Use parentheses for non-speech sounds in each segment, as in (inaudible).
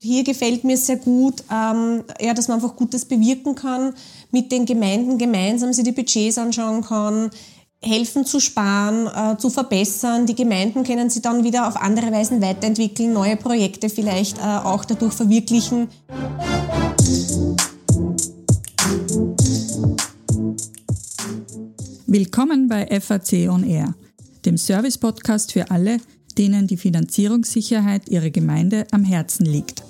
Hier gefällt mir sehr gut, ähm, ja, dass man einfach Gutes bewirken kann, mit den Gemeinden gemeinsam sich die Budgets anschauen kann, helfen zu sparen, äh, zu verbessern. Die Gemeinden können sich dann wieder auf andere Weisen weiterentwickeln, neue Projekte vielleicht äh, auch dadurch verwirklichen. Willkommen bei FAC On Air, dem Service-Podcast für alle, denen die Finanzierungssicherheit ihrer Gemeinde am Herzen liegt.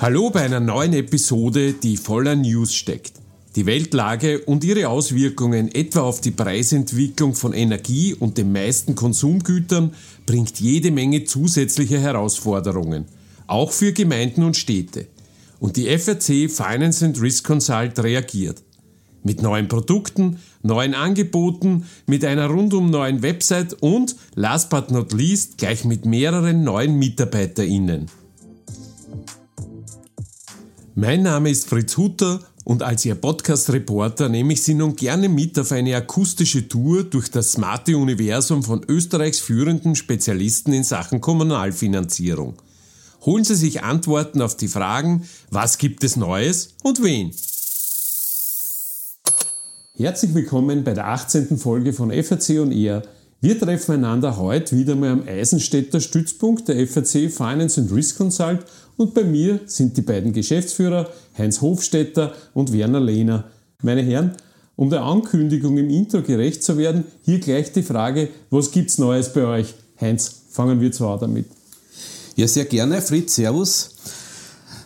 Hallo bei einer neuen Episode, die voller News steckt. Die Weltlage und ihre Auswirkungen etwa auf die Preisentwicklung von Energie und den meisten Konsumgütern bringt jede Menge zusätzliche Herausforderungen, auch für Gemeinden und Städte. Und die FRC Finance and Risk Consult reagiert. Mit neuen Produkten, neuen Angeboten, mit einer rundum neuen Website und, last but not least, gleich mit mehreren neuen MitarbeiterInnen. Mein Name ist Fritz Hutter und als Ihr Podcast-Reporter nehme ich Sie nun gerne mit auf eine akustische Tour durch das smarte Universum von Österreichs führenden Spezialisten in Sachen Kommunalfinanzierung. Holen Sie sich Antworten auf die Fragen, was gibt es Neues und wen? Herzlich willkommen bei der 18. Folge von FAC und ER. Wir treffen einander heute wieder mal am Eisenstädter Stützpunkt der FAC Finance and Risk Consult und bei mir sind die beiden Geschäftsführer Heinz Hofstetter und Werner Lehner. Meine Herren, um der Ankündigung im Intro gerecht zu werden, hier gleich die Frage, was gibt's Neues bei euch? Heinz, fangen wir zwar damit. Ja, sehr gerne, Fritz, Servus.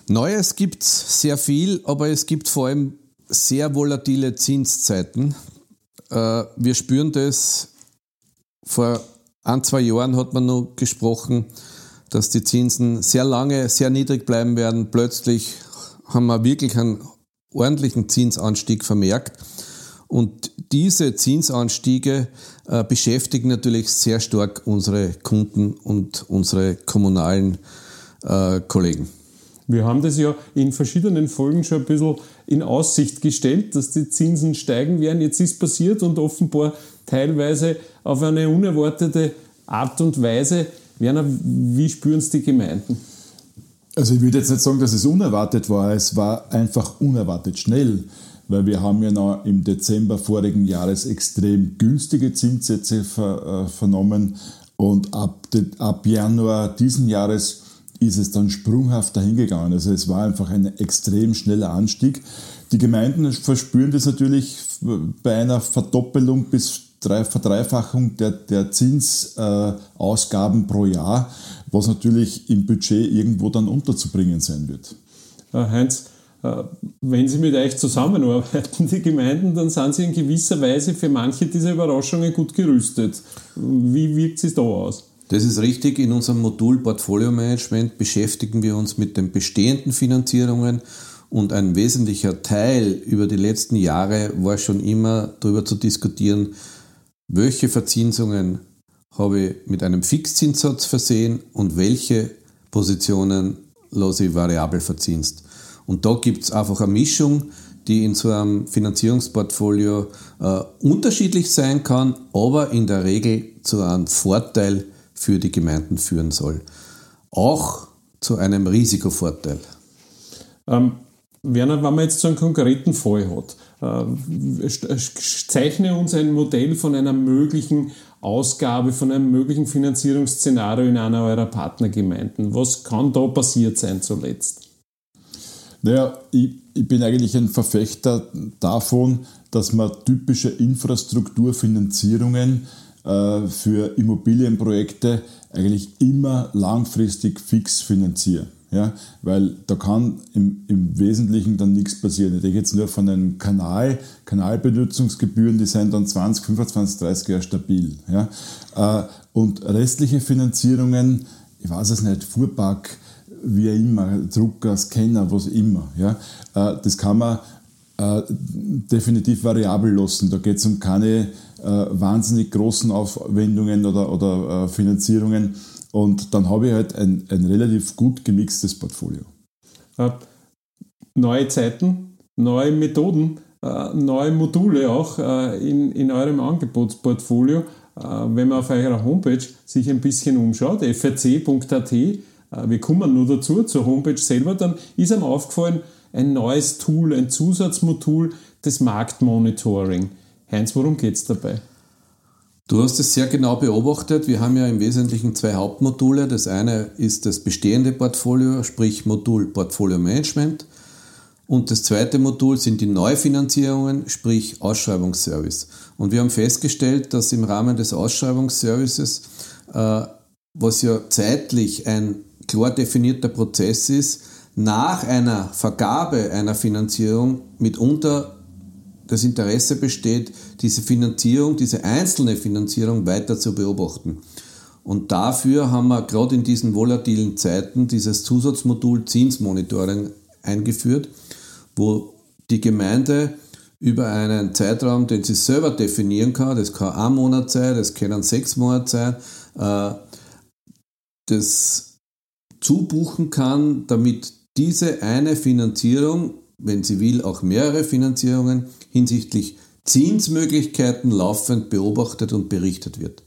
Neues gibt's sehr viel, aber es gibt vor allem sehr volatile Zinszeiten. Äh, wir spüren das. Vor ein, zwei Jahren hat man noch gesprochen, dass die Zinsen sehr lange sehr niedrig bleiben werden. Plötzlich haben wir wirklich einen ordentlichen Zinsanstieg vermerkt. Und diese Zinsanstiege äh, beschäftigen natürlich sehr stark unsere Kunden und unsere kommunalen äh, Kollegen. Wir haben das ja in verschiedenen Folgen schon ein bisschen in Aussicht gestellt, dass die Zinsen steigen werden. Jetzt ist passiert und offenbar teilweise auf eine unerwartete Art und Weise. Werner, wie spüren es die Gemeinden? Also ich würde jetzt nicht sagen, dass es unerwartet war, es war einfach unerwartet schnell, weil wir haben ja noch im Dezember vorigen Jahres extrem günstige Zinssätze ver, äh, vernommen und ab, ab Januar diesen Jahres ist es dann sprunghaft dahingegangen. Also es war einfach ein extrem schneller Anstieg. Die Gemeinden verspüren das natürlich bei einer Verdoppelung bis Verdreifachung der, der Zinsausgaben äh, pro Jahr, was natürlich im Budget irgendwo dann unterzubringen sein wird. Äh, Heinz, äh, wenn Sie mit euch zusammenarbeiten, (laughs) die Gemeinden, dann sind Sie in gewisser Weise für manche dieser Überraschungen gut gerüstet. Wie wirkt es da aus? Das ist richtig. In unserem Modul Portfolio Management beschäftigen wir uns mit den bestehenden Finanzierungen und ein wesentlicher Teil über die letzten Jahre war schon immer darüber zu diskutieren, welche Verzinsungen habe ich mit einem Fixzinssatz versehen und welche Positionen lasse ich variabel verzinst. Und da gibt es einfach eine Mischung, die in so einem Finanzierungsportfolio äh, unterschiedlich sein kann, aber in der Regel zu einem Vorteil für die Gemeinden führen soll. Auch zu einem Risikovorteil. Ähm, Werner, wenn man jetzt so einen konkreten Fall hat, zeichne uns ein Modell von einer möglichen Ausgabe, von einem möglichen Finanzierungsszenario in einer eurer Partnergemeinden. Was kann da passiert sein zuletzt? Naja, ich, ich bin eigentlich ein Verfechter davon, dass man typische Infrastrukturfinanzierungen äh, für Immobilienprojekte eigentlich immer langfristig fix finanziert. Ja, weil da kann im, im Wesentlichen dann nichts passieren. Ich denke jetzt nur von einem Kanal, Kanalbenutzungsgebühren, die sind dann 20, 25, 30 Jahre stabil. Ja. Äh, und restliche Finanzierungen, ich weiß es nicht, Fuhrpark, wie immer, Drucker, Scanner, was immer. Ja. Äh, das kann man äh, definitiv variabel lassen. Da geht es um keine wahnsinnig großen Aufwendungen oder, oder Finanzierungen und dann habe ich halt ein, ein relativ gut gemixtes Portfolio. Äh, neue Zeiten, neue Methoden, äh, neue Module auch äh, in, in eurem Angebotsportfolio. wenn man auf eurer Homepage sich ein bisschen umschaut, frc.at, wir kommen nur dazu, zur Homepage selber, dann ist einem aufgefallen, ein neues Tool, ein Zusatzmodul des Marktmonitoring. Heinz, worum geht es dabei? Du hast es sehr genau beobachtet. Wir haben ja im Wesentlichen zwei Hauptmodule. Das eine ist das bestehende Portfolio, sprich Modul Portfolio Management. Und das zweite Modul sind die Neufinanzierungen, sprich Ausschreibungsservice. Und wir haben festgestellt, dass im Rahmen des Ausschreibungsservices, äh, was ja zeitlich ein klar definierter Prozess ist, nach einer Vergabe einer Finanzierung mitunter das Interesse besteht, diese Finanzierung, diese einzelne Finanzierung weiter zu beobachten. Und dafür haben wir gerade in diesen volatilen Zeiten dieses Zusatzmodul Zinsmonitoring eingeführt, wo die Gemeinde über einen Zeitraum, den sie selber definieren kann, das kann ein Monat sein, das können sechs Monate sein, äh, das zubuchen kann, damit diese eine Finanzierung, wenn sie will, auch mehrere Finanzierungen hinsichtlich Zinsmöglichkeiten laufend beobachtet und berichtet wird.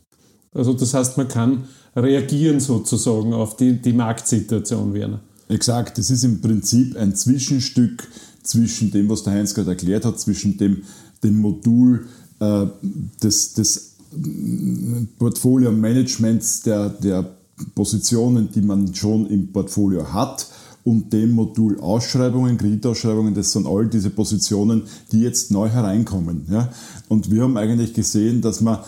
Also das heißt, man kann reagieren sozusagen auf die, die Marktsituation, Werner. Exakt, das ist im Prinzip ein Zwischenstück zwischen dem, was der Heinz gerade erklärt hat, zwischen dem, dem Modul äh, des, des Portfolio-Managements der, der Positionen, die man schon im Portfolio hat und dem Modul Ausschreibungen, Kreditausschreibungen, das sind all diese Positionen, die jetzt neu hereinkommen. Ja? Und wir haben eigentlich gesehen, dass wir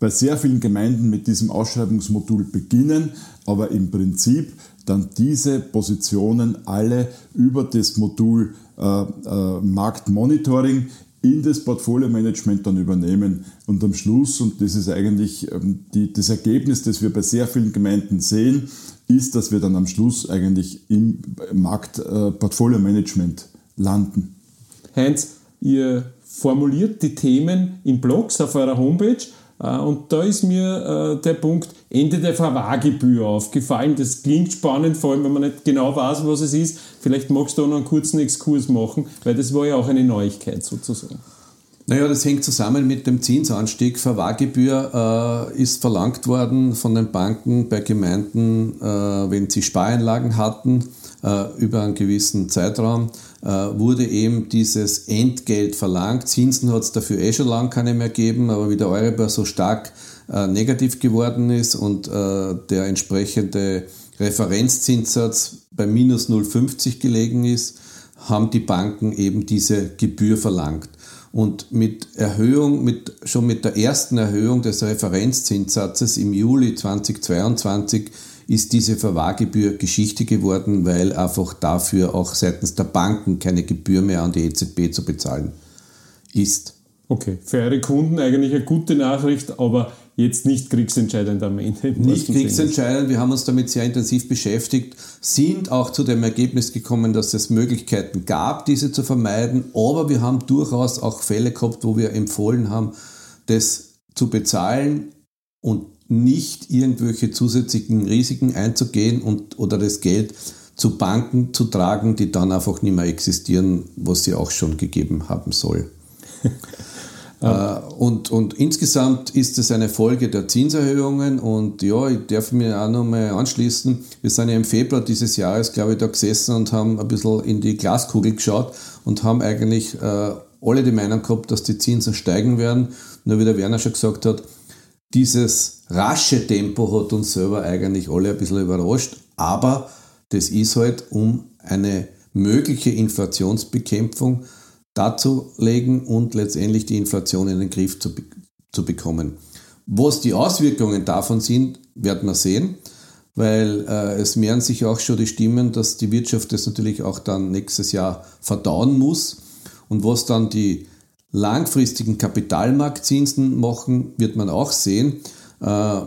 bei sehr vielen Gemeinden mit diesem Ausschreibungsmodul beginnen, aber im Prinzip dann diese Positionen alle über das Modul äh, äh, Marktmonitoring in das Portfolio-Management dann übernehmen. Und am Schluss, und das ist eigentlich ähm, die, das Ergebnis, das wir bei sehr vielen Gemeinden sehen, ist, dass wir dann am Schluss eigentlich im Markt-Portfolio-Management äh, landen. Heinz, ihr formuliert die Themen in Blogs auf eurer Homepage äh, und da ist mir äh, der Punkt Ende der Verwahrgebühr aufgefallen. Das klingt spannend, vor allem wenn man nicht genau weiß, was es ist. Vielleicht magst du noch einen kurzen Exkurs machen, weil das war ja auch eine Neuigkeit sozusagen. Naja, das hängt zusammen mit dem Zinsanstieg. Verwahrgebühr äh, ist verlangt worden von den Banken bei Gemeinden, äh, wenn sie Spareinlagen hatten, äh, über einen gewissen Zeitraum, äh, wurde eben dieses Entgelt verlangt. Zinsen hat es dafür eh schon lange keine mehr gegeben, aber wie der Euribor so stark äh, negativ geworden ist und äh, der entsprechende Referenzzinssatz bei minus 0,50 gelegen ist, haben die Banken eben diese Gebühr verlangt. Und mit Erhöhung, mit, schon mit der ersten Erhöhung des Referenzzinssatzes im Juli 2022 ist diese Verwahrgebühr Geschichte geworden, weil einfach dafür auch seitens der Banken keine Gebühr mehr an die EZB zu bezahlen ist. Okay, für eure Kunden eigentlich eine gute Nachricht, aber jetzt nicht kriegsentscheidend am Ende. Nicht kriegsentscheidend, wir haben uns damit sehr intensiv beschäftigt, sind auch zu dem Ergebnis gekommen, dass es Möglichkeiten gab, diese zu vermeiden, aber wir haben durchaus auch Fälle gehabt, wo wir empfohlen haben, das zu bezahlen und nicht irgendwelche zusätzlichen Risiken einzugehen und, oder das Geld zu Banken zu tragen, die dann einfach nicht mehr existieren, was sie auch schon gegeben haben soll. (laughs) Ja. Äh, und, und insgesamt ist es eine Folge der Zinserhöhungen und ja, ich darf mir auch noch mal anschließen. Wir sind ja im Februar dieses Jahres, glaube ich, da gesessen und haben ein bisschen in die Glaskugel geschaut und haben eigentlich äh, alle die Meinung gehabt, dass die Zinsen steigen werden. Nur wie der Werner schon gesagt hat, dieses rasche Tempo hat uns selber eigentlich alle ein bisschen überrascht, aber das ist halt um eine mögliche Inflationsbekämpfung darzulegen und letztendlich die Inflation in den Griff zu, zu bekommen. Was die Auswirkungen davon sind, werden wir sehen, weil äh, es mehren sich auch schon die Stimmen, dass die Wirtschaft das natürlich auch dann nächstes Jahr verdauen muss. Und was dann die langfristigen Kapitalmarktzinsen machen, wird man auch sehen. Äh,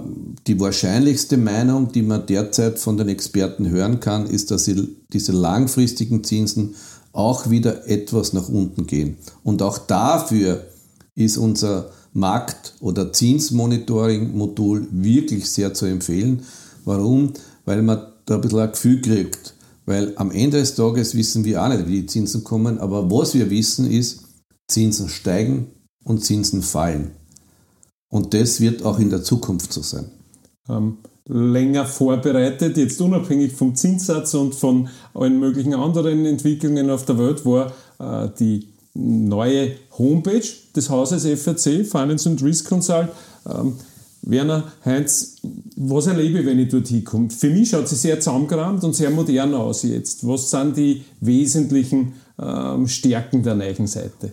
die wahrscheinlichste Meinung, die man derzeit von den Experten hören kann, ist, dass diese langfristigen Zinsen auch wieder etwas nach unten gehen. Und auch dafür ist unser Markt- oder Zinsmonitoring-Modul wirklich sehr zu empfehlen. Warum? Weil man da ein bisschen ein Gefühl kriegt. Weil am Ende des Tages wissen wir auch nicht, wie die Zinsen kommen, aber was wir wissen ist, Zinsen steigen und Zinsen fallen. Und das wird auch in der Zukunft so sein. Ähm, länger vorbereitet, jetzt unabhängig vom Zinssatz und von allen möglichen anderen Entwicklungen auf der Welt, war äh, die neue Homepage des Hauses FRC, Finance and Risk Consult. Ähm, Werner, Heinz, was erlebe ich, wenn ich dort hinkomme? Für mich schaut sie sehr zusammengerammt und sehr modern aus jetzt. Was sind die wesentlichen ähm, Stärken der neuen Seite?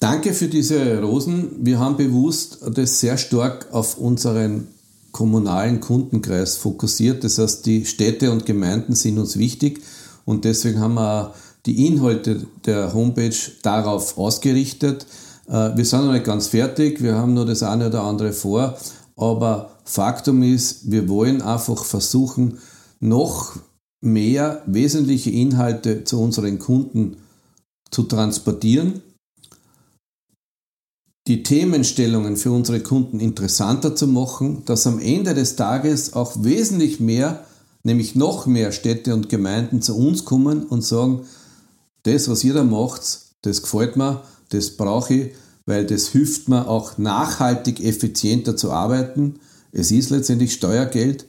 Danke für diese Rosen. Wir haben bewusst das sehr stark auf unseren kommunalen Kundenkreis fokussiert. Das heißt, die Städte und Gemeinden sind uns wichtig und deswegen haben wir die Inhalte der Homepage darauf ausgerichtet. Äh, wir sind noch nicht ganz fertig, wir haben nur das eine oder andere vor, aber Faktum ist, wir wollen einfach versuchen, noch mehr wesentliche Inhalte zu unseren Kunden zu transportieren, die Themenstellungen für unsere Kunden interessanter zu machen, dass am Ende des Tages auch wesentlich mehr, nämlich noch mehr Städte und Gemeinden zu uns kommen und sagen, das, was ihr da macht, das gefällt mir, das brauche ich, weil das hilft mir auch nachhaltig effizienter zu arbeiten. Es ist letztendlich Steuergeld,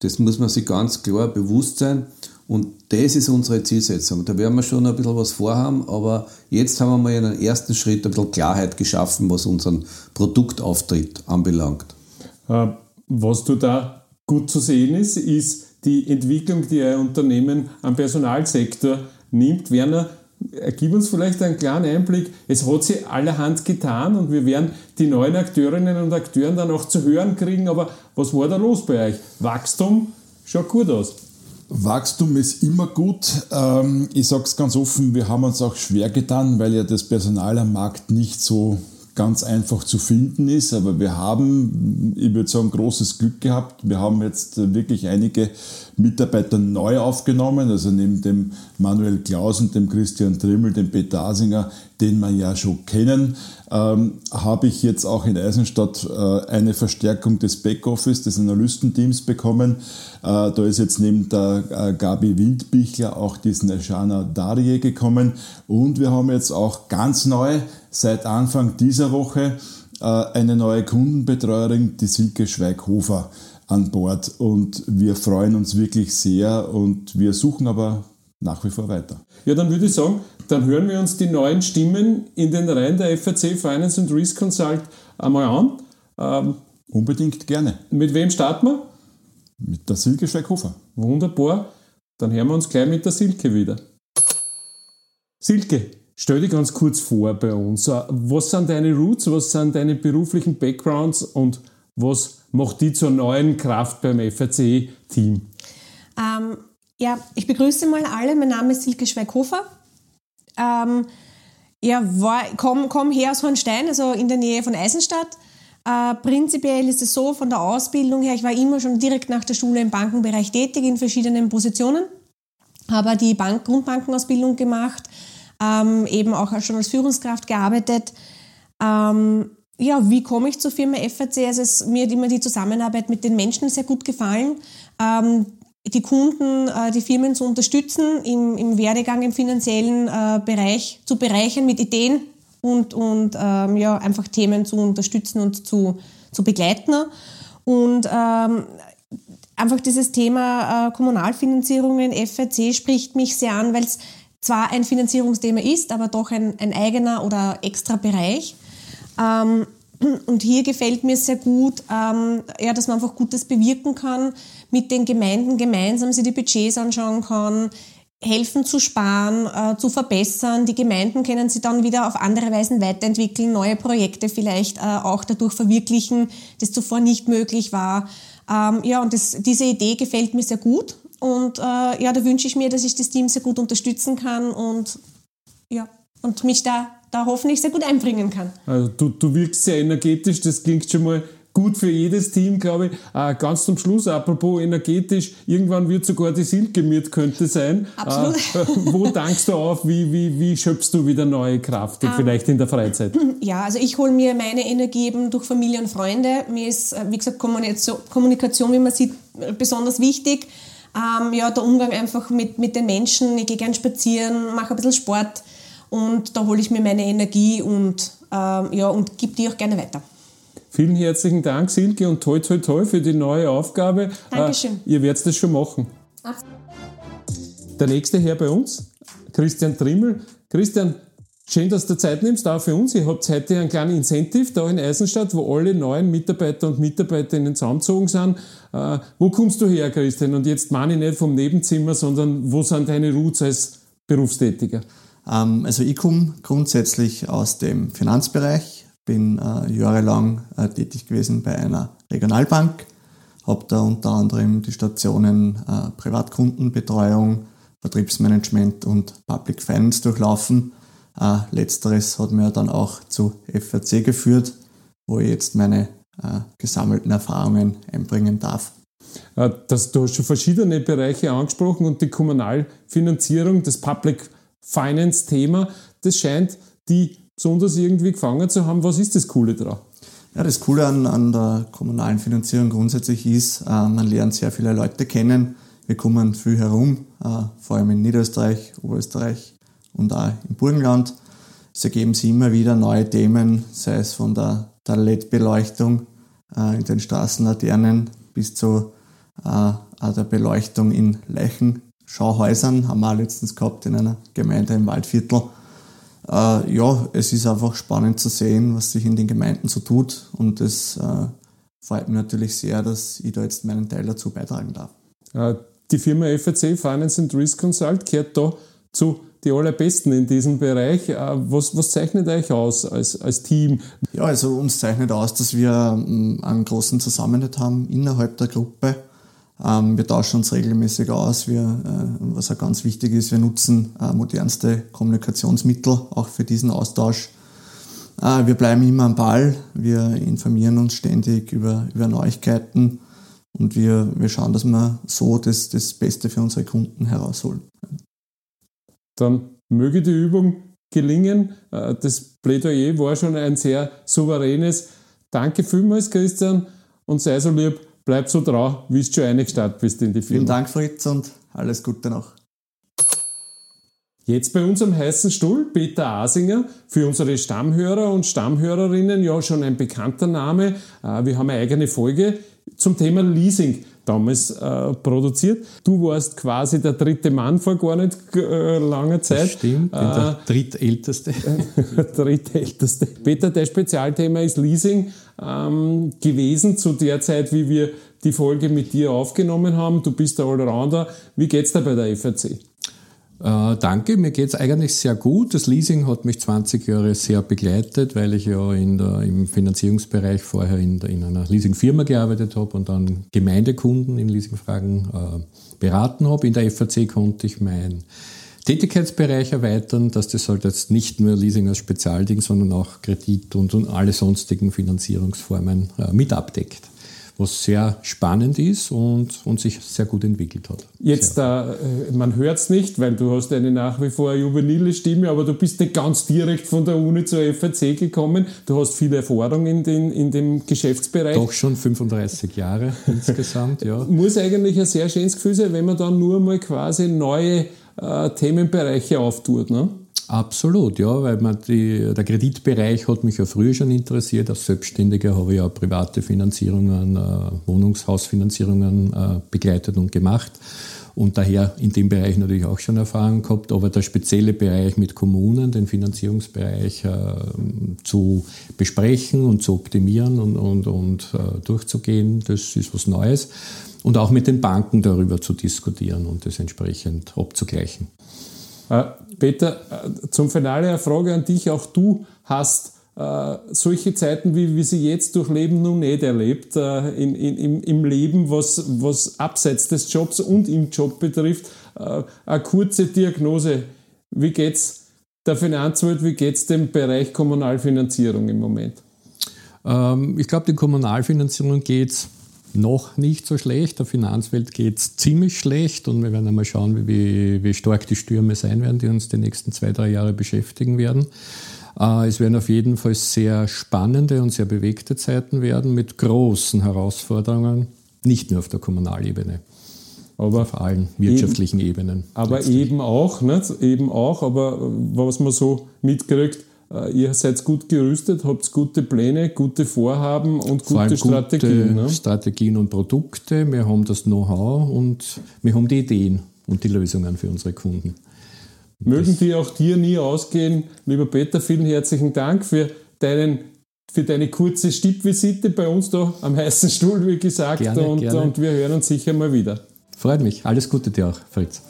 das muss man sich ganz klar bewusst sein. Und das ist unsere Zielsetzung. Da werden wir schon ein bisschen was vorhaben, aber jetzt haben wir mal in einem ersten Schritt ein bisschen Klarheit geschaffen, was unseren Produktauftritt anbelangt. Äh, was du da gut zu sehen ist, ist die Entwicklung, die ein Unternehmen am Personalsektor nimmt. Werner, gib uns vielleicht einen kleinen Einblick. Es hat sich allerhand getan und wir werden die neuen Akteurinnen und Akteuren dann auch zu hören kriegen. Aber was war da los bei euch? Wachstum schaut gut aus. Wachstum ist immer gut. Ähm, ich sage es ganz offen, wir haben uns auch schwer getan, weil ja das Personal am Markt nicht so ganz einfach zu finden ist. Aber wir haben, ich würde sagen, großes Glück gehabt. Wir haben jetzt wirklich einige Mitarbeiter neu aufgenommen, also neben dem Manuel Klausen, dem Christian Trimmel, dem Peter Asinger, den wir ja schon kennen, ähm, habe ich jetzt auch in Eisenstadt äh, eine Verstärkung des Backoffice, des Analystenteams bekommen. Äh, da ist jetzt neben der äh, Gabi Windbichler auch die Snejana Darje gekommen und wir haben jetzt auch ganz neu seit Anfang dieser Woche äh, eine neue Kundenbetreuerin, die Silke Schweighofer an Bord und wir freuen uns wirklich sehr und wir suchen aber nach wie vor weiter. Ja, dann würde ich sagen, dann hören wir uns die neuen Stimmen in den Reihen der FAC Finance and Risk Consult einmal an. Ähm, Unbedingt gerne. Mit wem starten wir? Mit der Silke Schweighofer. Wunderbar. Dann hören wir uns gleich mit der Silke wieder. Silke, stell dich ganz kurz vor bei uns. Was sind deine Roots, was sind deine beruflichen Backgrounds und was macht die zur neuen Kraft beim FAC-Team? Ähm, ja, ich begrüße mal alle. Mein Name ist Silke Schweighofer. Ähm, ja, komme komm her aus Hornstein, also in der Nähe von Eisenstadt. Äh, prinzipiell ist es so, von der Ausbildung her, ich war immer schon direkt nach der Schule im Bankenbereich tätig, in verschiedenen Positionen. Habe die Bank Grundbankenausbildung gemacht, ähm, eben auch schon als Führungskraft gearbeitet. Ähm, ja, wie komme ich zur Firma FAC? Also es, mir hat immer die Zusammenarbeit mit den Menschen sehr gut gefallen. Ähm, die Kunden, äh, die Firmen zu unterstützen, im, im Werdegang, im finanziellen äh, Bereich zu bereichern mit Ideen und, und ähm, ja, einfach Themen zu unterstützen und zu, zu begleiten. Und ähm, einfach dieses Thema äh, Kommunalfinanzierungen, FAC spricht mich sehr an, weil es zwar ein Finanzierungsthema ist, aber doch ein, ein eigener oder extra Bereich. Ähm, und hier gefällt mir sehr gut, ähm, ja, dass man einfach Gutes bewirken kann, mit den Gemeinden gemeinsam sich die Budgets anschauen kann, helfen zu sparen, äh, zu verbessern. Die Gemeinden können sie dann wieder auf andere Weisen weiterentwickeln, neue Projekte vielleicht äh, auch dadurch verwirklichen, das zuvor nicht möglich war. Ähm, ja, und das, diese Idee gefällt mir sehr gut. Und äh, ja, da wünsche ich mir, dass ich das Team sehr gut unterstützen kann und ja, und mich da da hoffentlich sehr gut einbringen kann. Also du, du wirkst sehr energetisch, das klingt schon mal gut für jedes Team, glaube ich. Äh, ganz zum Schluss, apropos energetisch, irgendwann wird sogar die Silke mit, könnte sein. Absolut. Äh, wo (laughs) dankst du auf? Wie, wie, wie schöpfst du wieder neue Kraft, um, vielleicht in der Freizeit? (laughs) Ja, also ich hole mir meine Energie eben durch Familie und Freunde. Mir ist, äh, wie gesagt, Kommunikation, Kommunikation wie man sieht, besonders wichtig. Ähm, ja, der Umgang einfach mit, mit den Menschen. Ich gehe gern spazieren, mache ein bisschen Sport und da hole ich mir meine Energie und, ähm, ja, und gebe die auch gerne weiter. vielen herzlichen Dank, Silke, und toi, toi, toi für die neue Aufgabe. Dankeschön. Äh, ihr werdet das schon machen. Absolut. Der nächste Herr bei uns, Christian Trimmel. Christian, schön, dass du Zeit nimmst, auch für uns. Ihr habt heute einen kleinen Incentive da in Eisenstadt, wo alle neuen Mitarbeiter und Mitarbeiterinnen zusammengezogen sind. Äh, wo kommst du her, Christian? Und jetzt meine ich nicht vom Nebenzimmer, sondern wo sind deine Roots als Berufstätiger? Ähm, also ich komme grundsätzlich aus dem Finanzbereich, bin äh, jahrelang äh, tätig gewesen bei einer Regionalbank, habe da unter anderem die Stationen äh, Privatkundenbetreuung, Vertriebsmanagement und Public Finance durchlaufen. Äh, letzteres hat mir dann auch zu FRC geführt, wo ich jetzt meine äh, gesammelten Erfahrungen einbringen darf. Äh, das, du hast schon verschiedene Bereiche angesprochen und die Kommunalfinanzierung, das Public Finance-Thema, das scheint die besonders irgendwie gefangen zu haben. Was ist das Coole daran? Ja, das Coole an, an der kommunalen Finanzierung grundsätzlich ist, äh, man lernt sehr viele Leute kennen. Wir kommen viel herum, äh, vor allem in Niederösterreich, Oberösterreich und auch im Burgenland. Es ergeben sich immer wieder neue Themen, sei es von der, der LED-Beleuchtung äh, in den Straßenlaternen bis zu äh, der Beleuchtung in Leichenschauhäusern, haben wir auch letztens gehabt in einer Gemeinde im Waldviertel. Äh, ja, es ist einfach spannend zu sehen, was sich in den Gemeinden so tut und es äh, freut mich natürlich sehr, dass ich da jetzt meinen Teil dazu beitragen darf. Äh, die Firma FAC Finance and Risk Consult gehört da zu die allerbesten in diesem Bereich. Äh, was, was zeichnet euch aus als, als Team? Ja, also uns zeichnet aus, dass wir ähm, einen großen Zusammenhalt haben innerhalb der Gruppe. Ähm, wir tauschen uns regelmäßig aus. Wir, äh, was auch ganz wichtig ist, wir nutzen äh, modernste Kommunikationsmittel auch für diesen Austausch. Wir bleiben immer am Ball. Wir informieren uns ständig über, über Neuigkeiten und wir, wir schauen, dass wir so das, das Beste für unsere Kunden herausholen dann möge die Übung gelingen. Äh, das Plädoyer war schon ein sehr souveränes. Danke vielmals, Christian, und sei so lieb, bleib so trau, wie du schon eingestartet bist in die Firma. Vielen Dank, Fritz, und alles Gute noch. Jetzt bei uns am heißen Stuhl Peter Asinger, für unsere Stammhörer und Stammhörerinnen ja schon ein bekannter Name. Äh, wir haben eine eigene Folge zum Thema Leasing damals äh, produziert. Du warst quasi der dritte Mann vor gar nicht äh, langer Zeit. Das stimmt, äh, der drittälteste. (laughs) drittälteste. Peter, dein Spezialthema ist Leasing ähm, gewesen zu der Zeit, wie wir die Folge mit dir aufgenommen haben. Du bist der Allrounder. Wie geht's da bei der FAC? Äh, danke, mir geht es eigentlich sehr gut. Das Leasing hat mich 20 Jahre sehr begleitet, weil ich ja in der, im Finanzierungsbereich vorher in, der, in einer Leasingfirma gearbeitet habe und dann Gemeindekunden in Leasingfragen äh, beraten habe. In der FAC konnte ich meinen Tätigkeitsbereich erweitern, dass das halt jetzt nicht nur Leasing als Spezialding, sondern auch Kredit und, und alle sonstigen Finanzierungsformen äh, mit abdeckt was sehr spannend ist und, und sich sehr gut entwickelt hat. Jetzt, äh, man hört es nicht, weil du hast eine nach wie vor juvenile Stimme, aber du bist nicht ganz direkt von der Uni zur FAC gekommen. Du hast viel Erfahrung in, den, in dem Geschäftsbereich. Doch schon 35 Jahre (laughs) insgesamt, ja. Muss eigentlich ein sehr schönes Gefühl sein, wenn man dann nur mal quasi neue äh, Themenbereiche auftut. Ne? Absolut, ja, weil man die, der Kreditbereich hat mich ja früher schon interessiert. Als Selbstständiger habe ich ja private Finanzierungen, äh, Wohnungshausfinanzierungen äh, begleitet und gemacht und daher in dem Bereich natürlich auch schon Erfahrung gehabt. Aber der spezielle Bereich mit Kommunen, den Finanzierungsbereich äh, zu besprechen und zu optimieren und, und, und äh, durchzugehen, das ist was Neues. Und auch mit den Banken darüber zu diskutieren und das entsprechend abzugleichen. Peter, äh, zum Finale eine Frage an dich. Auch du hast äh, solche Zeiten, wie wir sie jetzt durchleben, noch nicht erlebt äh, in, in, im Leben, was, was abseits des Jobs und im Job betrifft. Äh, eine kurze Diagnose. Wie geht es der Finanzwelt, wie geht es dem Bereich Kommunalfinanzierung im Moment? Ähm, ich glaube, die Kommunalfinanzierung geht es noch nicht so schlecht. Der Finanzwelt geht es ziemlich schlecht und wir werden einmal schauen, wie, wie stark die Stürme sein werden, die uns die nächsten zwei, drei Jahre beschäftigen werden. Äh, es werden auf jeden Fall sehr spannende und sehr bewegte Zeiten werden mit großen Herausforderungen, nicht nur auf der Kommunalebene, aber auf allen wirtschaftlichen eben, Ebenen. Aber letztlich. eben auch, nicht? eben auch, aber was man so mitkriegt, ihr seid gut gerüstet, habt gute Pläne, gute Vorhaben und Vor gute Strategien. Gute ne? Strategien und Produkte. Wir haben das Know-how und wir haben die Ideen und die Lösungen für unsere Kunden. Mögen die auch dir nie ausgehen. Lieber Peter, vielen herzlichen Dank für, deinen, für deine kurze Stippvisite bei uns da am heißen Stuhl, wie gesagt. Gerne, und, gerne. und wir hören uns sicher mal wieder. Freut mich. Alles Gute dir auch, Fritz.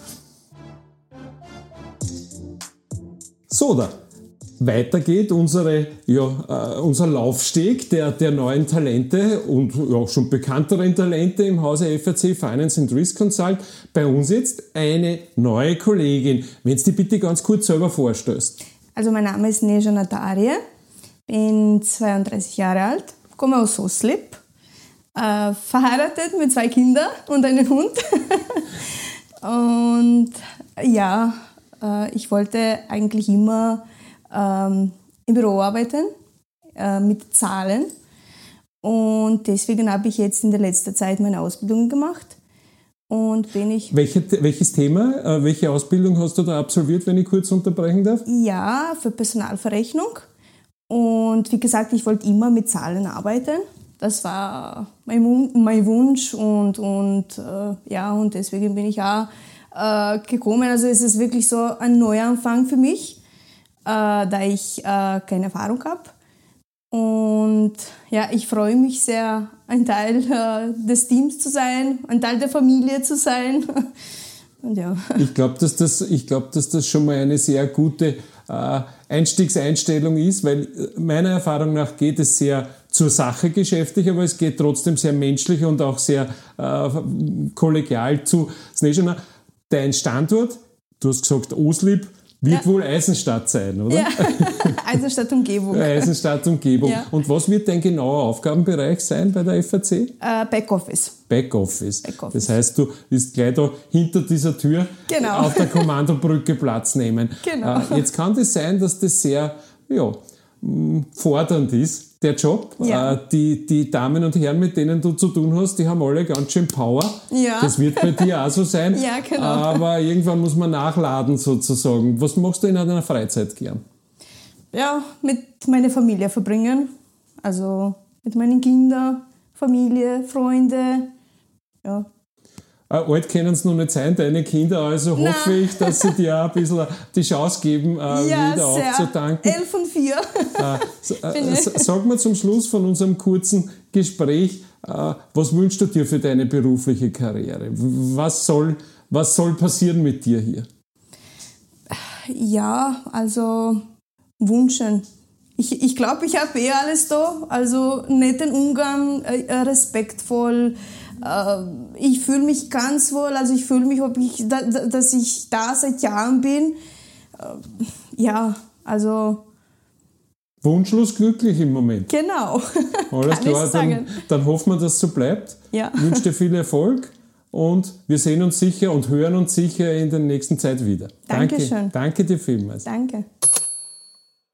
So, da. Weiter geht unsere, ja, äh, unser Laufsteg der, der neuen Talente und ja, schon bekannteren Talente im Hause FRC Finance and Risk Consult. Bei uns jetzt eine neue Kollegin. Wenn du die bitte ganz kurz selber vorstellst. Also mein Name ist Neja Natarie, bin 32 Jahre alt, komme aus Soslip, äh, verheiratet mit zwei Kindern und einem Hund. (laughs) und ja, äh, ich wollte eigentlich immer ähm, im Büro arbeiten, äh, mit Zahlen. Und deswegen habe ich jetzt in der letzten Zeit meine Ausbildung gemacht. Und bin ich. Welche, welches Thema, äh, welche Ausbildung hast du da absolviert, wenn ich kurz unterbrechen darf? Ja, für Personalverrechnung. Und wie gesagt, ich wollte immer mit Zahlen arbeiten. Das war mein, mein Wunsch und, und äh, ja, und deswegen bin ich auch äh, gekommen. Also es ist wirklich so ein Neuanfang für mich, äh, da ich äh, keine Erfahrung habe. Und ja, ich freue mich sehr, ein Teil äh, des Teams zu sein, ein Teil der Familie zu sein. (laughs) Und ja. Ich glaube, dass, das, glaub, dass das schon mal eine sehr gute äh, Einstiegseinstellung ist, weil äh, meiner Erfahrung nach geht es sehr zur Sache geschäftlich, aber es geht trotzdem sehr menschlich und auch sehr äh, kollegial zu. Snezhana, dein Standort, du hast gesagt Oslip, wird Ja. wohl Eisenstadt sein, oder? ja, (laughs) Eisenstadt Umgebung. Eisenstadt Umgebung. Ja. Und was wird dein genauer Aufgabenbereich sein bei der FAC? Äh, Backoffice. Backoffice. Backoffice. Das heißt, du bist gleich da hinter dieser Tür Genau. auf der Kommandobrücke Platz nehmen. (laughs) Genau. Äh, jetzt kann das sein, dass das sehr ja, fordernd ist, der Job. Ja. Äh, die, die Damen und Herren, mit denen du zu tun hast, die haben alle ganz schön Power. Ja. Das wird bei dir auch so sein. (laughs) Ja, genau. Aber irgendwann muss man nachladen sozusagen. Was machst du in deiner Freizeit gern? Ja, mit meiner Familie verbringen. Also mit meinen Kindern, Familie, Freunde. Ja. Äh, alt können es noch nicht sein, deine Kinder, also Na. hoffe ich, dass sie dir ein bisschen die Chance geben, äh, ja, wieder sehr. aufzutanken. Elf und vier. Äh, (laughs) äh, Sag mal zum Schluss von unserem kurzen Gespräch, äh, was wünschst du dir für deine berufliche Karriere? Was soll, was soll passieren mit dir hier? Ja, also Wünschen. Ich, ich glaube, ich habe eh alles da. Also netten Umgang, äh, äh, respektvoll. Äh, ich fühle mich ganz wohl. Also ich fühle mich, ob ich, da, da, dass ich da seit Jahren bin. Äh, ja, also Wunschlos glücklich im Moment. genau. (laughs) Alles klar, dann, dann hoffen wir, dass es so bleibt. Ja. Ich wünsche dir viel Erfolg und wir sehen uns sicher und hören uns sicher in der nächsten Zeit wieder. Danke, Dankeschön. danke dir vielmals. Danke.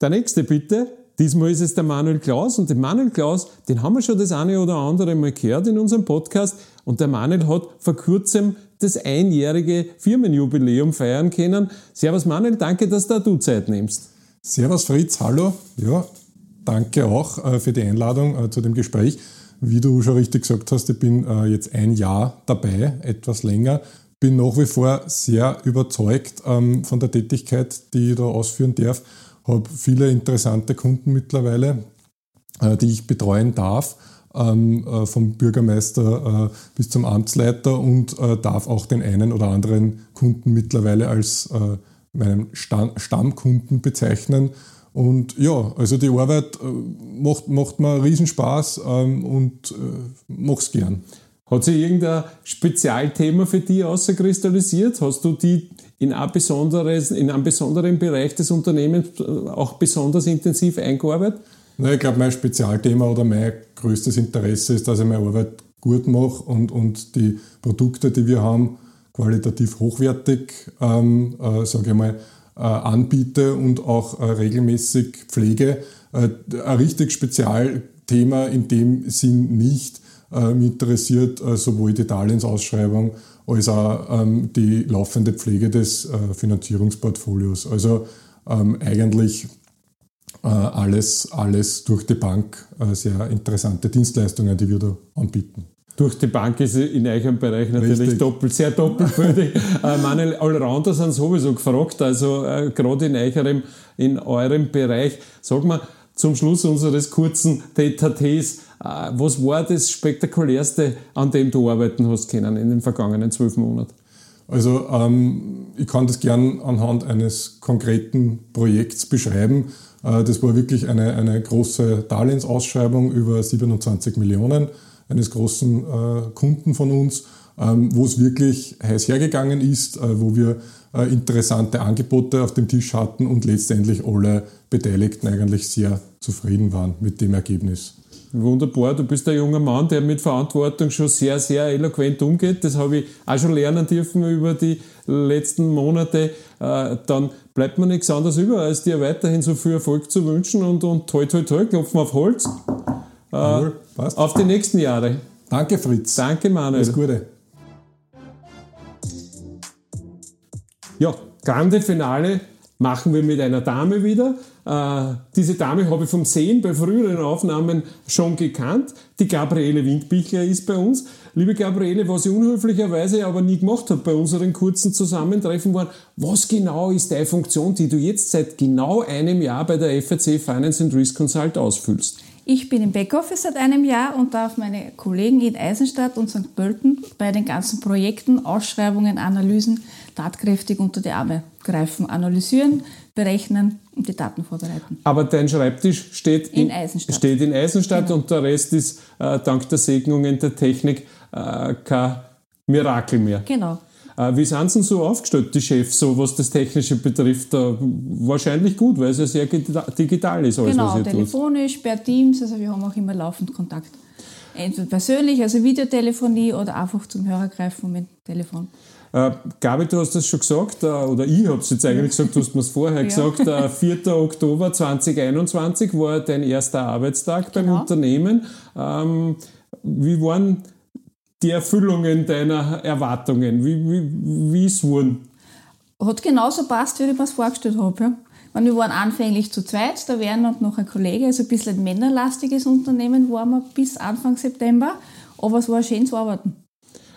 Der nächste bitte. Diesmal ist es der Manuel Klaus und den Manuel Klaus, den haben wir schon das eine oder andere Mal gehört in unserem Podcast und der Manuel hat vor kurzem das einjährige Firmenjubiläum feiern können. Servus Manuel, danke, dass da du Zeit nimmst. Servus Fritz, hallo. Ja, danke auch äh, für die Einladung äh, zu dem Gespräch. Wie du schon richtig gesagt hast, ich bin äh, jetzt ein Jahr dabei, etwas länger. Bin nach wie vor sehr überzeugt ähm, von der Tätigkeit, die ich da ausführen darf. Habe viele interessante Kunden mittlerweile, äh, die ich betreuen darf, ähm, äh, vom Bürgermeister äh, bis zum Amtsleiter und darf auch den einen oder anderen Kunden mittlerweile als meinen Stamm Stammkunden bezeichnen. Und ja, also die Arbeit macht, macht mir Riesenspaß ähm, und äh, mach's gern. Hat sich irgendein Spezialthema für dich außerkristallisiert? Hast du die in, ein besonderes, in einem besonderen Bereich des Unternehmens äh, auch besonders intensiv eingearbeitet? Na, ich glaube, mein Spezialthema oder mein größtes Interesse ist, dass ich meine Arbeit gut mache und, und die Produkte, die wir haben, qualitativ hochwertig, ähm, äh, sage ich mal, äh, anbiete und auch äh, regelmäßig pflege. Äh, ein richtig Spezialthema in dem Sinn nicht. Äh, mich interessiert äh, sowohl die Darlehensausschreibung als auch ähm, die laufende Pflege des äh, Finanzierungsportfolios. Also ähm, eigentlich äh, alles, alles durch die Bank äh, sehr interessante Dienstleistungen, die wir da anbieten. Durch die Bank ist in eurem Bereich natürlich Richtig. doppelt, sehr doppelbödig. (laughs) äh, meine Allrounder sind sowieso gefragt, also äh, gerade in eurem, in eurem Bereich. Sag mal, zum Schluss unseres kurzen TTTs, äh, was war das Spektakulärste, an dem du arbeiten hast können in den vergangenen zwölf Monaten? Also ähm, ich kann das gern anhand eines konkreten Projekts beschreiben. Äh, das war wirklich eine, eine große Darlehensausschreibung über 27 Millionen eines großen äh, Kunden von uns, ähm, wo es wirklich heiß hergegangen ist, äh, wo wir interessante Angebote auf dem Tisch hatten und letztendlich alle Beteiligten eigentlich sehr zufrieden waren mit dem Ergebnis. Wunderbar, du bist ein junger Mann, der mit Verantwortung schon sehr, sehr eloquent umgeht. Das habe ich auch schon lernen dürfen über die letzten Monate. Äh, dann bleibt mir nichts anderes über, als dir weiterhin so viel Erfolg zu wünschen und, und toi, toi, toi, klopfen auf Holz. Äh, Jawohl, passt. auf die nächsten Jahre. Danke Fritz. Danke, Manuel. Alles Gute. Ja, grande Finale machen wir mit einer Dame wieder. Äh, diese Dame habe ich vom Sehen bei früheren Aufnahmen schon gekannt. Die Gabriele Windbichler ist bei uns. Liebe Gabriele, was ich unhöflicherweise aber nie gemacht habe bei unseren kurzen Zusammentreffen war, was genau ist deine Funktion, die du jetzt seit genau einem Jahr bei der FAC Finance and Risk Consult ausfüllst? Ich bin im Backoffice seit einem Jahr und darf meine Kollegen in Eisenstadt und St. Pölten bei den ganzen Projekten, Ausschreibungen, Analysen tatkräftig unter die Arme greifen, analysieren, berechnen und die Daten vorbereiten. Aber dein Schreibtisch steht in, In Eisenstadt. Steht in Eisenstadt Genau. und der Rest ist äh, dank der Segnungen der Technik äh, kein Mirakel mehr. Genau. Äh, wie sind sie denn so aufgestellt, die Chefs, so was das Technische betrifft? Wahrscheinlich gut, weil es ja sehr gita- digital ist, alles, Genau, was ihr tut. telefonisch, per Teams, also wir haben auch immer laufend Kontakt. Entweder persönlich, also Videotelefonie oder einfach zum Hörer greifen mit Telefon. Äh, Gabi, du hast das schon gesagt, äh, oder ich habe es jetzt eigentlich gesagt, du hast mir es vorher (laughs) gesagt, äh, 4. Oktober 2021 war dein erster Arbeitstag beim Genau. Unternehmen. Ähm, wie waren die Erfüllungen deiner Erwartungen? Wie, wie, wie ist es geworden? Hat genauso passt, wie ich mir es vorgestellt habe. Ja. Meine, Wir waren anfänglich zu zweit, da wären und noch ein Kollege, also ein bisschen ein männerlastiges Unternehmen waren wir bis Anfang September, aber es war schön zu arbeiten.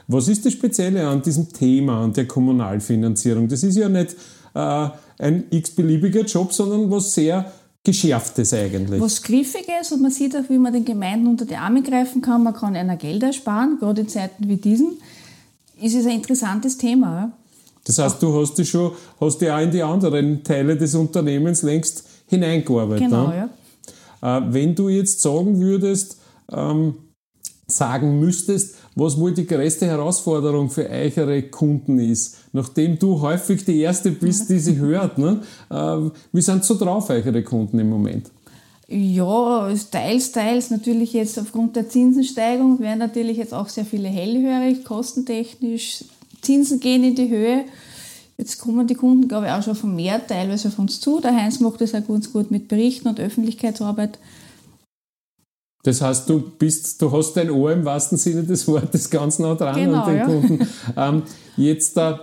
Was ist das Spezielle an diesem Thema, an der Kommunalfinanzierung? Das ist ja nicht äh, ein x-beliebiger Job, sondern was sehr Geschärftes eigentlich. Was Griffiges und man sieht auch, wie man den Gemeinden unter die Arme greifen kann, man kann einer Geld ersparen, gerade in Zeiten wie diesen, ist es ein interessantes Thema. Das heißt, du hast dich schon, hast dich auch in die anderen Teile des Unternehmens längst hineingearbeitet. Genau, ne? ja. Äh, wenn du jetzt sagen würdest, ähm, sagen müsstest, was wohl die größte Herausforderung für eure Kunden ist, nachdem du häufig die Erste bist, die sie hört, ne? äh, wie sind so drauf, eure Kunden im Moment? Ja, teils, teils. Natürlich jetzt aufgrund der Zinsensteigerung werden natürlich jetzt auch sehr viele hellhörig, kostentechnisch. Zinsen gehen in die Höhe. Jetzt kommen die Kunden, glaube ich, auch schon vermehrt teilweise auf uns zu. Der Heinz macht das auch ganz gut mit Berichten und Öffentlichkeitsarbeit. Das heißt, du bist, du hast dein Ohr im wahrsten Sinne des Wortes ganz nah dran Genau, an den ja. Kunden. Ähm, jetzt äh,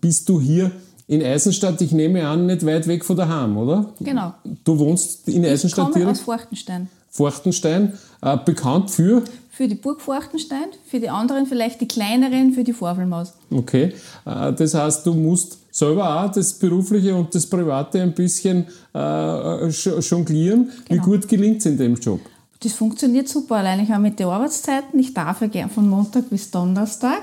bist du hier in Eisenstadt, ich nehme an, nicht weit weg von daheim, oder? Genau. Du wohnst in Ich Eisenstadt komme aus direkt? Forchtenstein. Forchtenstein, äh, bekannt für, Für die Burg Forchtenstein, für die anderen vielleicht die kleineren, für die Vorfallmaus. okay, äh, das heißt, du musst selber auch das Berufliche und das Private ein bisschen äh, sch- jonglieren. Wie Genau. gut gelingt es in dem Job? Das funktioniert super, allein ich habe mit den Arbeitszeiten. Ich darf ja gern von Montag bis Donnerstag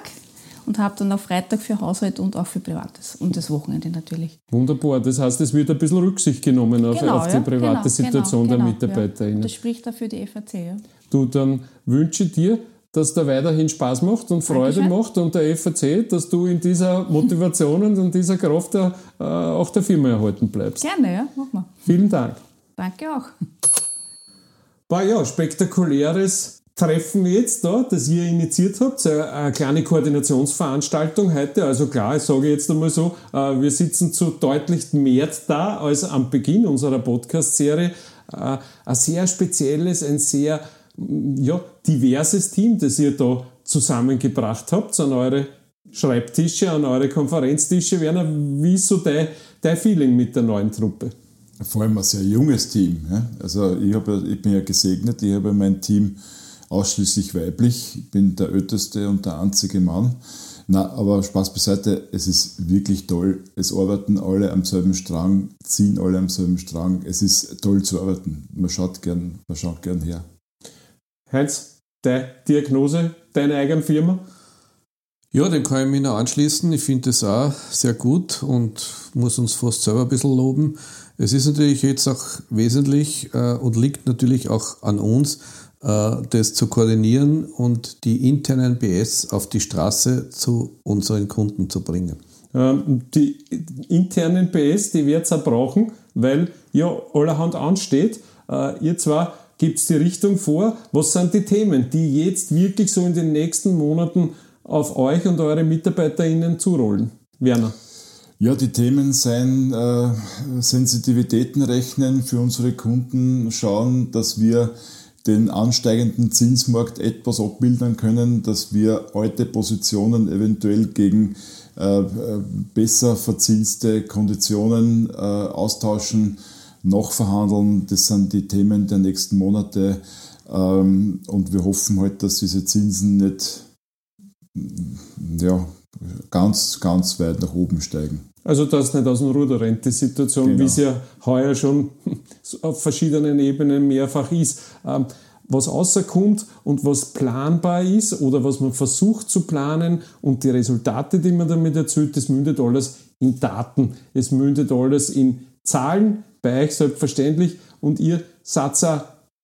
und habe dann auch Freitag für Haushalt und auch für Privates und das Wochenende natürlich. Wunderbar, das heißt, es wird ein bisschen Rücksicht genommen auf, auf die ja, private genau, Situation genau, der genau, MitarbeiterInnen. Ja. Das spricht dafür die FAC, ja. Du, dann wünsche dir, dass der weiterhin Spaß macht und Freude Dankeschön. macht und der FAC, dass du in dieser Motivation und in dieser Kraft der, äh, auch der Firma erhalten bleibst. Gerne, ja, machen wir. Vielen Dank. Danke auch. War ja, spektakuläres Treffen jetzt da, das ihr initiiert habt. Eine eine kleine Koordinationsveranstaltung heute. Also klar, ich sage jetzt einmal so, äh, wir sitzen zu deutlich mehr da als am Beginn unserer Podcast-Serie. Äh, Ein sehr spezielles, ein sehr mm, ja, diverses Team, das ihr da zusammengebracht habt an eure Schreibtische, an eure Konferenztische. Werner, wie ist so dein, dein Feeling mit der neuen Truppe? Vor allem ein sehr junges Team. Ja? Also ich, hab, ich bin ja gesegnet, ich habe mein Team ausschließlich weiblich. Ich bin der älteste und der einzige Mann. Na, aber Spaß beiseite, es ist wirklich toll. Es arbeiten alle am selben Strang, ziehen alle am selben Strang. Es ist toll zu arbeiten. Man schaut gern, man schaut gern her. Heinz, deine Diagnose, deine eigene Firma? Ja, dem kann ich mich noch anschließen. Ich finde das auch sehr gut und muss uns fast selber ein bisschen loben. Es ist natürlich jetzt auch wesentlich äh, und liegt natürlich auch an uns, äh, das zu koordinieren und die internen BS auf die Straße zu unseren Kunden zu bringen. Ähm, die internen PS, die wird es auch brauchen, weil ja allerhand ansteht. Äh, ihr zwar gibt es die Richtung vor. Was sind die Themen, die jetzt wirklich so in den nächsten Monaten auf euch und eure MitarbeiterInnen zurollen? Werner. Ja, die Themen sind äh, Sensitivitäten rechnen für unsere Kunden, schauen, dass wir den ansteigenden Zinsmarkt etwas abbilden können, dass wir alte Positionen eventuell gegen äh, besser verzinste Konditionen äh, austauschen, noch verhandeln. Das sind die Themen der nächsten Monate. Ähm, und wir hoffen halt, dass diese Zinsen nicht ja, ganz, ganz weit nach oben steigen. Also dass nicht aus dem Ruder rennt, die Situation, genau. wie es ja heuer schon (laughs) auf verschiedenen Ebenen mehrfach ist. Ähm, was außerkommt und was planbar ist oder was man versucht zu planen und die Resultate, die man damit erzielt, das mündet alles in Daten. Es mündet alles in Zahlen, bei euch selbstverständlich und ihr seid auch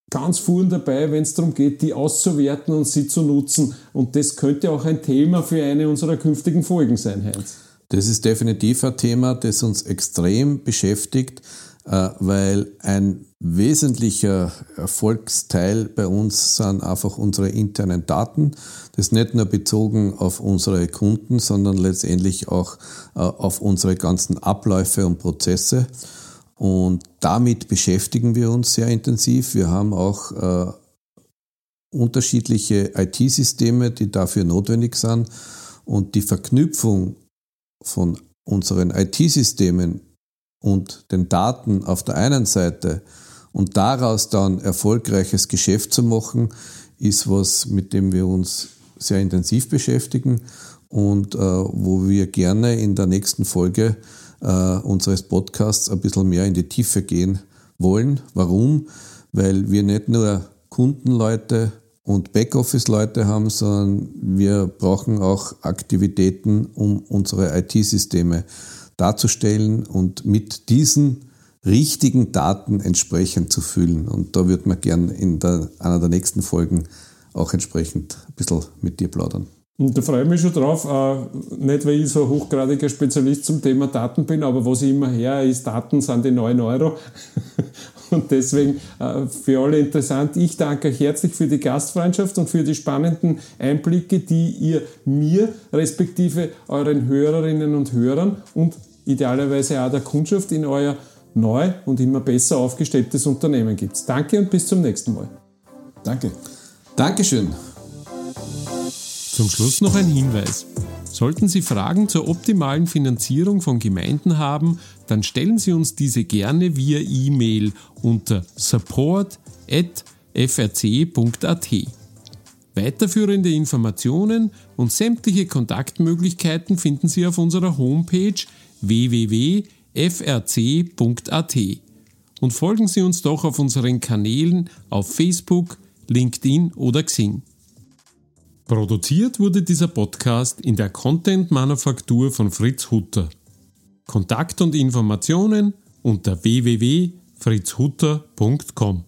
ganz vorn dabei, wenn es darum geht, die auszuwerten und sie zu nutzen. Und das könnte auch ein Thema für eine unserer künftigen Folgen sein, Heinz. Das ist definitiv ein Thema, das uns extrem beschäftigt, äh, weil ein wesentlicher Erfolgsteil bei uns sind einfach unsere internen Daten. Das nicht nur bezogen auf unsere Kunden, sondern letztendlich auch äh, auf unsere ganzen Abläufe und Prozesse. Und damit beschäftigen wir uns sehr intensiv. Wir haben auch äh, unterschiedliche IT-Systeme, die dafür notwendig sind. Und die Verknüpfung von unseren IT-Systemen und den Daten auf der einen Seite und daraus dann erfolgreiches Geschäft zu machen, ist was, mit dem wir uns sehr intensiv beschäftigen und äh, wo wir gerne in der nächsten Folge äh, unseres Podcasts ein bisschen mehr in die Tiefe gehen wollen. Warum? Weil wir nicht nur Kundenleute und Backoffice-Leute haben, sondern wir brauchen auch Aktivitäten, um unsere IT-Systeme darzustellen und mit diesen richtigen Daten entsprechend zu füllen. Und da würde man gern in der, einer der nächsten Folgen auch entsprechend ein bisschen mit dir plaudern. Und da freue ich mich schon drauf, äh, nicht weil ich so ein hochgradiger Spezialist zum Thema Daten bin, aber was ich immer her ist, Daten sind die 9 Euro. (laughs) Und deswegen äh, für alle interessant. Ich danke euch herzlich für die Gastfreundschaft und für die spannenden Einblicke, die ihr mir respektive euren Hörerinnen und Hörern und idealerweise auch der Kundschaft in euer neu und immer besser aufgestelltes Unternehmen gibt. Danke und bis zum nächsten Mal. Danke. Dankeschön. Zum Schluss noch ein Hinweis. Sollten Sie Fragen zur optimalen Finanzierung von Gemeinden haben, dann stellen Sie uns diese gerne via E-Mail unter support.frc.at. Weiterführende Informationen und sämtliche Kontaktmöglichkeiten finden Sie auf unserer Homepage www.frc.at. Und folgen Sie uns doch auf unseren Kanälen auf Facebook, LinkedIn oder Xing. Produziert wurde dieser Podcast in der Content-Manufaktur von Fritz Hutter. Kontakt und Informationen unter www.fritzhutter.com.